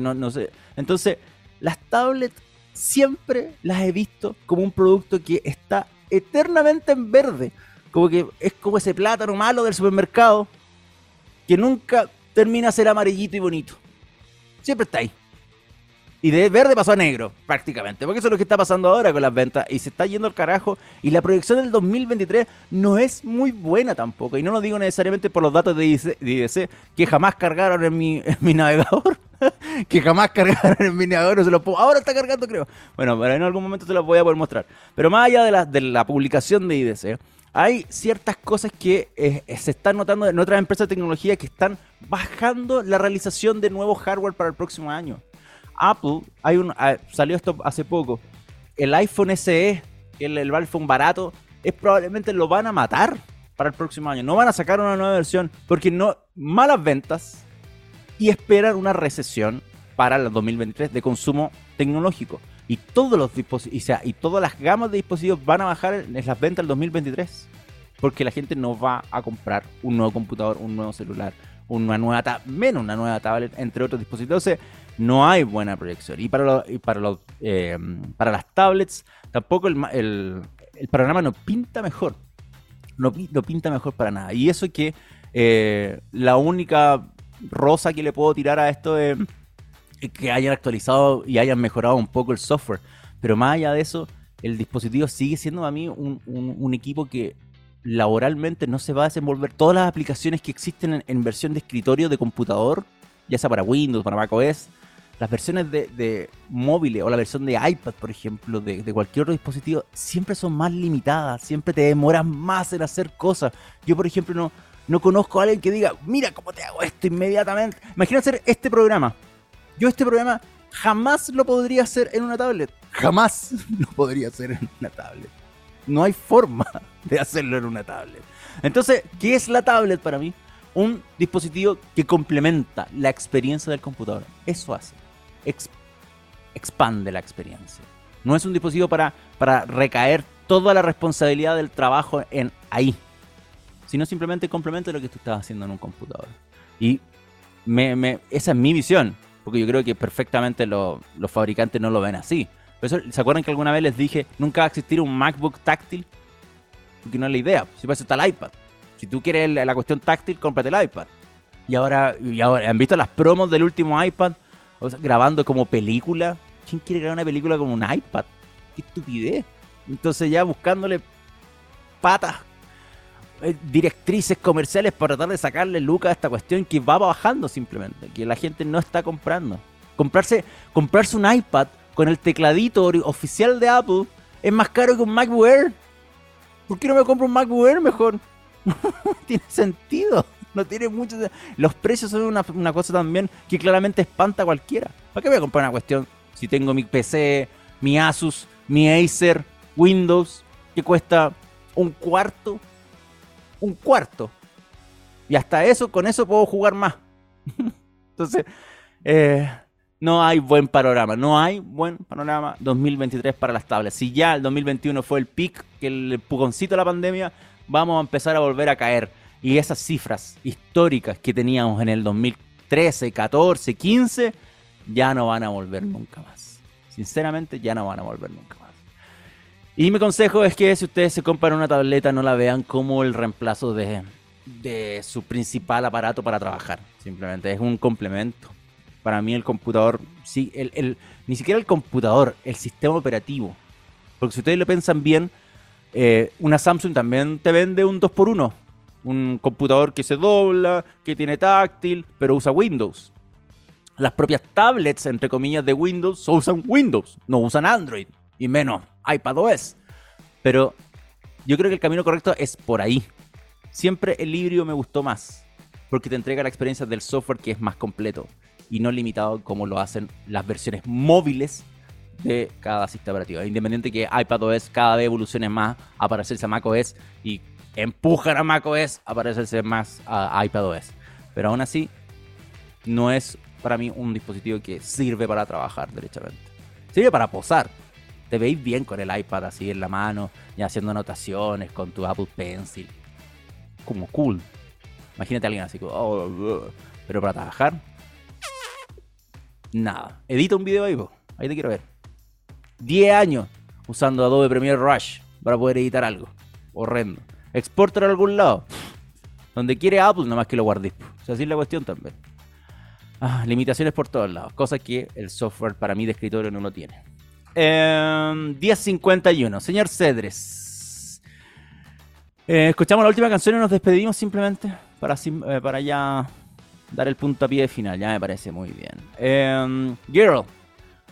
Entonces, las tablets siempre las he visto como un producto que está eternamente en verde. Como que es como ese plátano malo del supermercado que nunca termina de ser amarillito y bonito. Siempre está ahí. Y de verde pasó a negro, prácticamente. Porque eso es lo que está pasando ahora con las ventas. Y se está yendo al carajo. Y la proyección del 2023 no es muy buena tampoco. Y no lo digo necesariamente por los datos de IDC, que jamás cargaron en mi, navegador. que jamás cargaron en mi navegador. Se lo puedo, ahora está cargando, creo. Bueno, pero en algún momento se los voy a poder mostrar. Pero más allá de la, de la publicación de IDC, hay ciertas cosas que eh, se están notando en otras empresas de tecnología que están bajando la realización de nuevo hardware para el próximo año. Apple, hay un, ah, salió esto hace poco, el iPhone SE, el, el iPhone barato, es probablemente lo van a matar para el próximo año. No van a sacar una nueva versión porque no malas ventas y esperan una recesión para el 2023 de consumo tecnológico. Y todos los dispositivos, y todas las gamas de dispositivos van a bajar en las ventas del 2023. Porque la gente no va a comprar un nuevo computador, un nuevo celular, una nueva menos una nueva tablet, entre otros dispositivos. No hay buena proyección. Y para, para, los, eh, para las tablets, tampoco el, el, el, programa no pinta mejor. No, no, pinta mejor para nada. Y eso que eh, la única rosa que le puedo tirar a esto es que hayan actualizado y hayan mejorado un poco el software. Pero más allá de eso, el dispositivo sigue siendo a mí un, un, equipo que laboralmente no se va a desenvolver. Todas las aplicaciones que existen en, en versión de escritorio de computador, ya sea para Windows, para macOS, las versiones de, móviles o la versión de iPad, por ejemplo, de, cualquier otro dispositivo, siempre son más limitadas, siempre te demoras más en hacer cosas. Yo, por ejemplo, no, no conozco a alguien que diga, mira cómo te hago esto inmediatamente. Imagina hacer este programa. Yo este programa jamás lo podría hacer en una tablet. Jamás lo podría hacer en una tablet. No hay forma de hacerlo en una tablet. Entonces, ¿qué es la tablet para mí? Un dispositivo que complementa la experiencia del computador. Eso hace expande la experiencia. No es un dispositivo para, para recaer toda la responsabilidad del trabajo en ahí, sino simplemente complementa lo que tú estás haciendo en un computador. Y esa es mi visión, porque yo creo que perfectamente los fabricantes no lo ven así. ¿Se acuerdan que alguna vez les dije, nunca va a existir un MacBook táctil? Porque no es la idea. Si pasa está el iPad. Si tú quieres la cuestión táctil, cómprate el iPad. Y ahora, y ahora ¿han visto las promos del último iPad? Grabando como película. ¿Quién quiere grabar una película como un iPad? Qué estupidez. Entonces ya buscándole patas, eh, directrices comerciales para tratar de sacarle lucas a esta cuestión que va bajando simplemente, que la gente no está comprando. Comprarse, comprarse un iPad con el tecladito oficial de Apple es más caro que un MacBook Air. ¿Por qué no me compro un MacBook Air mejor? tiene sentido. No tiene mucho. Los precios son una, cosa también que claramente espanta a cualquiera. ¿Para qué voy a comprar una cuestión si tengo mi PC, mi Asus, mi Acer, Windows, que cuesta un cuarto? Un cuarto. Y hasta eso, con eso puedo jugar más. Entonces, eh, no hay buen panorama. No hay buen panorama 2023 para las tablas. Si ya el 2021 fue el pic, que el empujoncito de la pandemia, vamos a empezar a volver a caer. Y esas cifras históricas que teníamos en el 2013, 14, 15, ya no van a volver nunca más. Sinceramente, ya no van a volver nunca más. Y mi consejo es que si ustedes se compran una tableta, no la vean como el reemplazo de, de su principal aparato para trabajar. Simplemente es un complemento. Para mí el computador, sí, el, ni siquiera el computador, el sistema operativo. Porque si ustedes lo piensan bien, eh, una Samsung también te vende un 2x1. Un computador que se dobla, que tiene táctil, pero usa Windows. Las propias tablets, entre comillas, de Windows usan Windows, no usan Android, y menos iPadOS. Pero yo creo que el camino correcto es por ahí. Siempre el híbrido me gustó más, porque te entrega la experiencia del software que es más completo y no limitado como lo hacen las versiones móviles de cada sistema operativo. Independiente que iPadOS cada vez evolucione más a parecerse a macOS y empujan a macOS a parecerse más a iPadOS. Pero aún así, no es para mí un dispositivo que sirve para trabajar derechamente. Sirve para posar. Te veis bien con el iPad así en la mano y haciendo anotaciones con tu Apple Pencil. Como cool. Imagínate a alguien así, oh, pero para trabajar, nada. Edita un video ahí, ahí te quiero ver. 10 años usando Adobe Premiere Rush para poder editar algo. Horrendo. Exportar a algún lado. Donde quiere Apple, más que lo guardes. O sea, así es la cuestión también. Ah, limitaciones por todos lados. Cosas que el software para mí de escritorio no lo tiene. Eh, em, 10.51. Señor Cedres. Eh, escuchamos la última canción y nos despedimos simplemente para, eh, para ya dar el puntapié final. Ya me parece muy bien. Em, girl,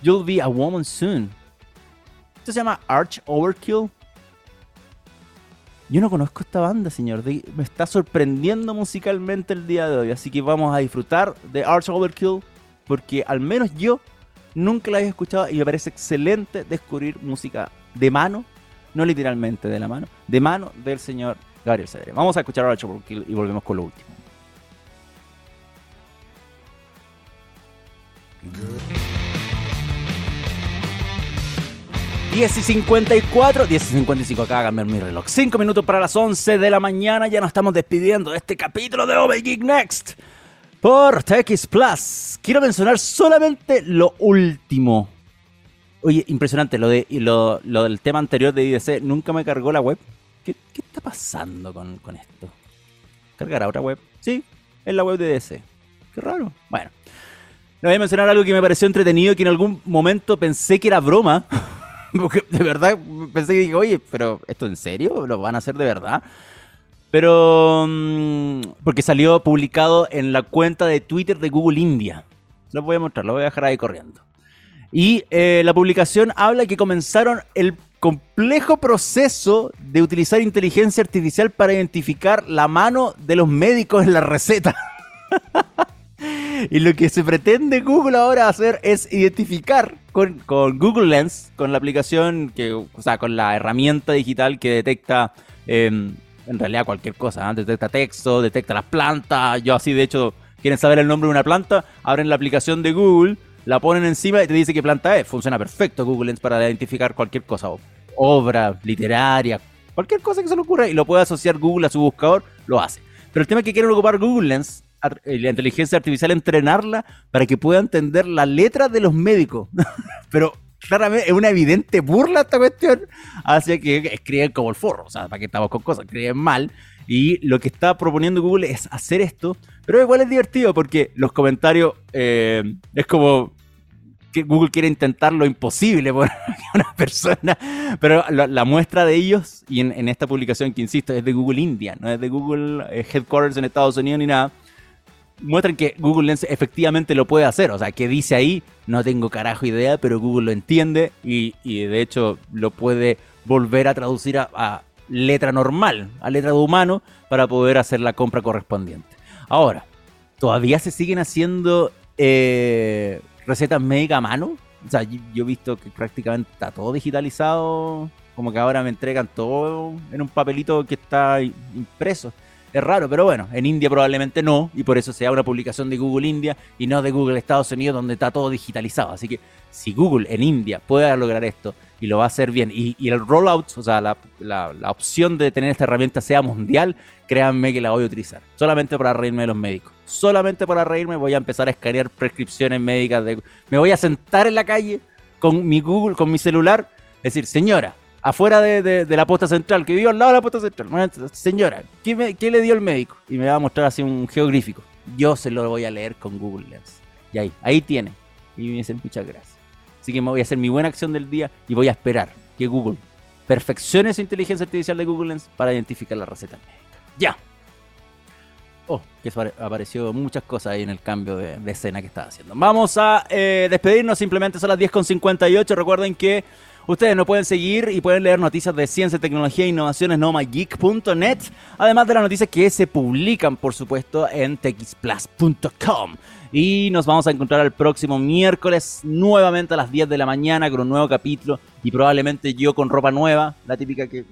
you'll be a woman soon. Esto se llama Arch Overkill. Yo no conozco esta banda, señor. Me está sorprendiendo musicalmente el día de hoy. Así que vamos a disfrutar de Arch Overkill. Porque al menos yo nunca la había escuchado y me parece excelente descubrir música de mano. No literalmente de la mano. De mano del señor Gabriel Cedre. Vamos a escuchar Arch Overkill y volvemos con lo último. 10 y 54, 10 y 55 acá a cambiar mi reloj. 5 minutos para las 11 de la mañana. Ya nos estamos despidiendo de este capítulo de OB Geek Next por TX Plus. Quiero mencionar solamente lo último. Oye, impresionante. Lo, de, lo, del tema anterior de IDC nunca me cargó la web. ¿Qué, está pasando con, con esto? ¿Cargará otra web? Sí, es la web de IDC. Qué raro. Bueno. Le voy a mencionar algo que me pareció entretenido que en algún momento pensé que era broma. Porque de verdad pensé que dije, oye, pero ¿esto en serio? ¿Lo van a hacer de verdad? Pero. Mm, porque salió publicado en la cuenta de Twitter de Google India. Lo voy a mostrar, lo voy a dejar ahí corriendo. Y eh, la publicación habla que comenzaron el complejo proceso de utilizar inteligencia artificial para identificar la mano de los médicos en la receta. Y lo que se pretende Google ahora hacer es identificar con, Google Lens, con la aplicación, que, o sea, con la herramienta digital que detecta em, en realidad cualquier cosa. ¿eh? Detecta texto, detecta las plantas. Yo así, de hecho, quieren saber el nombre de una planta, abren la aplicación de Google, la ponen encima y te dice qué planta es. Funciona perfecto Google Lens para identificar cualquier cosa. Obra, literaria, cualquier cosa que se le ocurra y lo puede asociar Google a su buscador, lo hace. Pero el tema es que quieren ocupar Google Lens la inteligencia artificial, entrenarla para que pueda entender las letras de los médicos. Pero claramente es una evidente burla esta cuestión hacia que escriben como el forro. O sea, para que estamos con cosas, escriben mal. Y lo que está proponiendo Google es hacer esto, pero igual es divertido porque los comentarios eh, es como que Google quiere intentar lo imposible por una persona, pero la, muestra de ellos, y en, esta publicación que insisto, es de Google India, no es de Google eh, Headquarters en Estados Unidos ni nada, muestran que Google Lens efectivamente lo puede hacer. O sea, que dice ahí, no tengo carajo idea, pero Google lo entiende y, de hecho lo puede volver a traducir a, letra normal, a letra de humano, para poder hacer la compra correspondiente. Ahora, todavía se siguen haciendo eh, recetas médicas a mano. O sea, yo he visto que prácticamente está todo digitalizado. Como que ahora me entregan todo en un papelito que está impreso. Es raro, pero bueno, en India probablemente no, y por eso sea una publicación de Google India y no de Google Estados Unidos, donde está todo digitalizado. Así que si Google en India puede lograr esto y lo va a hacer bien, y, el rollout, o sea, la, opción de tener esta herramienta sea mundial, créanme que la voy a utilizar. Solamente para reírme de los médicos. Solamente para reírme voy a empezar a escanear prescripciones médicas. De, me voy a sentar en la calle con mi Google, con mi celular, decir, señora, afuera de, la posta central, que vivo al lado de la posta central. Señora, ¿qué, ¿qué, le dio el médico? Y me va a mostrar así un geográfico. Yo se lo voy a leer con Google Lens. Y ahí, ahí tiene. Y me dicen muchas gracias. Así que me voy a hacer mi buena acción del día y voy a esperar que Google perfeccione su inteligencia artificial de Google Lens para identificar la receta médica. Ya. Oh, que apareció muchas cosas ahí en el cambio de, escena que estaba haciendo. Vamos a eh, despedirnos, simplemente son las 10.58. Recuerden que Ustedes nos pueden seguir y pueden leer noticias de ciencia, tecnología e innovaciones nomageek.net, además de las noticias que se publican, por supuesto, en texplus.com. Y nos vamos a encontrar el próximo miércoles nuevamente a las 10 de la mañana con un nuevo capítulo y probablemente yo con ropa nueva, la típica que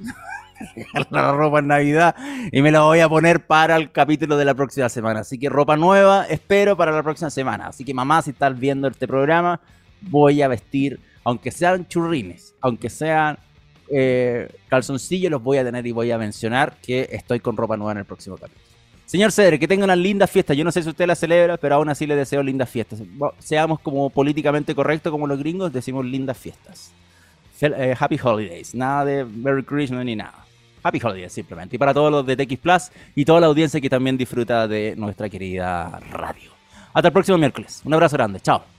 la ropa en Navidad y me la voy a poner para el capítulo de la próxima semana. Así que ropa nueva espero para la próxima semana. Así que mamá, si estás viendo este programa, voy a vestir aunque sean churrines, aunque sean eh, calzoncillos, los voy a tener y voy a mencionar que estoy con ropa nueva en el próximo capítulo. Señor Cedre, que tenga una linda fiesta. Yo no sé si usted la celebra, pero aún así le deseo lindas fiestas. Seamos como políticamente correctos como los gringos, decimos lindas fiestas. Eh, happy Holidays. Nada de Merry Christmas ni nada. Happy Holidays simplemente. Y para todos los de TX Plus y toda la audiencia que también disfruta de nuestra querida radio. Hasta el próximo miércoles. Un abrazo grande. Chao.